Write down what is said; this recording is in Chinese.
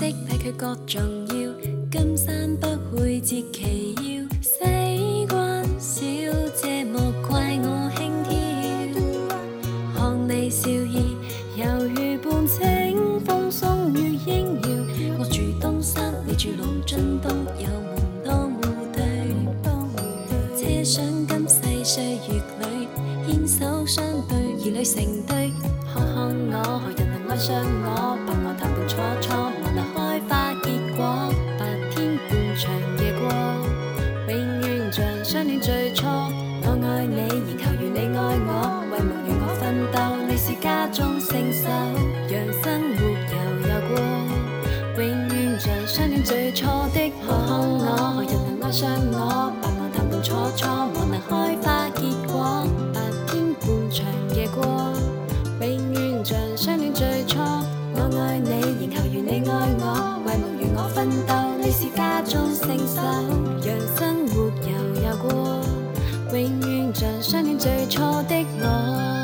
惜比佢觉重要，金山不会折其腰。西关小姐莫怪我轻佻，看你笑意犹如半清风送玉音绕。我住东山，你住龙津东，有门当户对。车想今世岁月里，牵手相对儿女成对，看看我何人能爱上我，把我谈伴错错。能开花结果，白天半场夜过，永远像相恋最初。我爱你，而求愿你爱我，为梦愿我奋斗。你是家中圣手，让生活悠悠过。永远像相恋最初的我，何日能爱上我？白忙谈谈错错，望能开花。我爱你，然后如你爱我，为梦与我奋斗，你是家中圣手，让生活悠悠过，永远像相恋最初的我。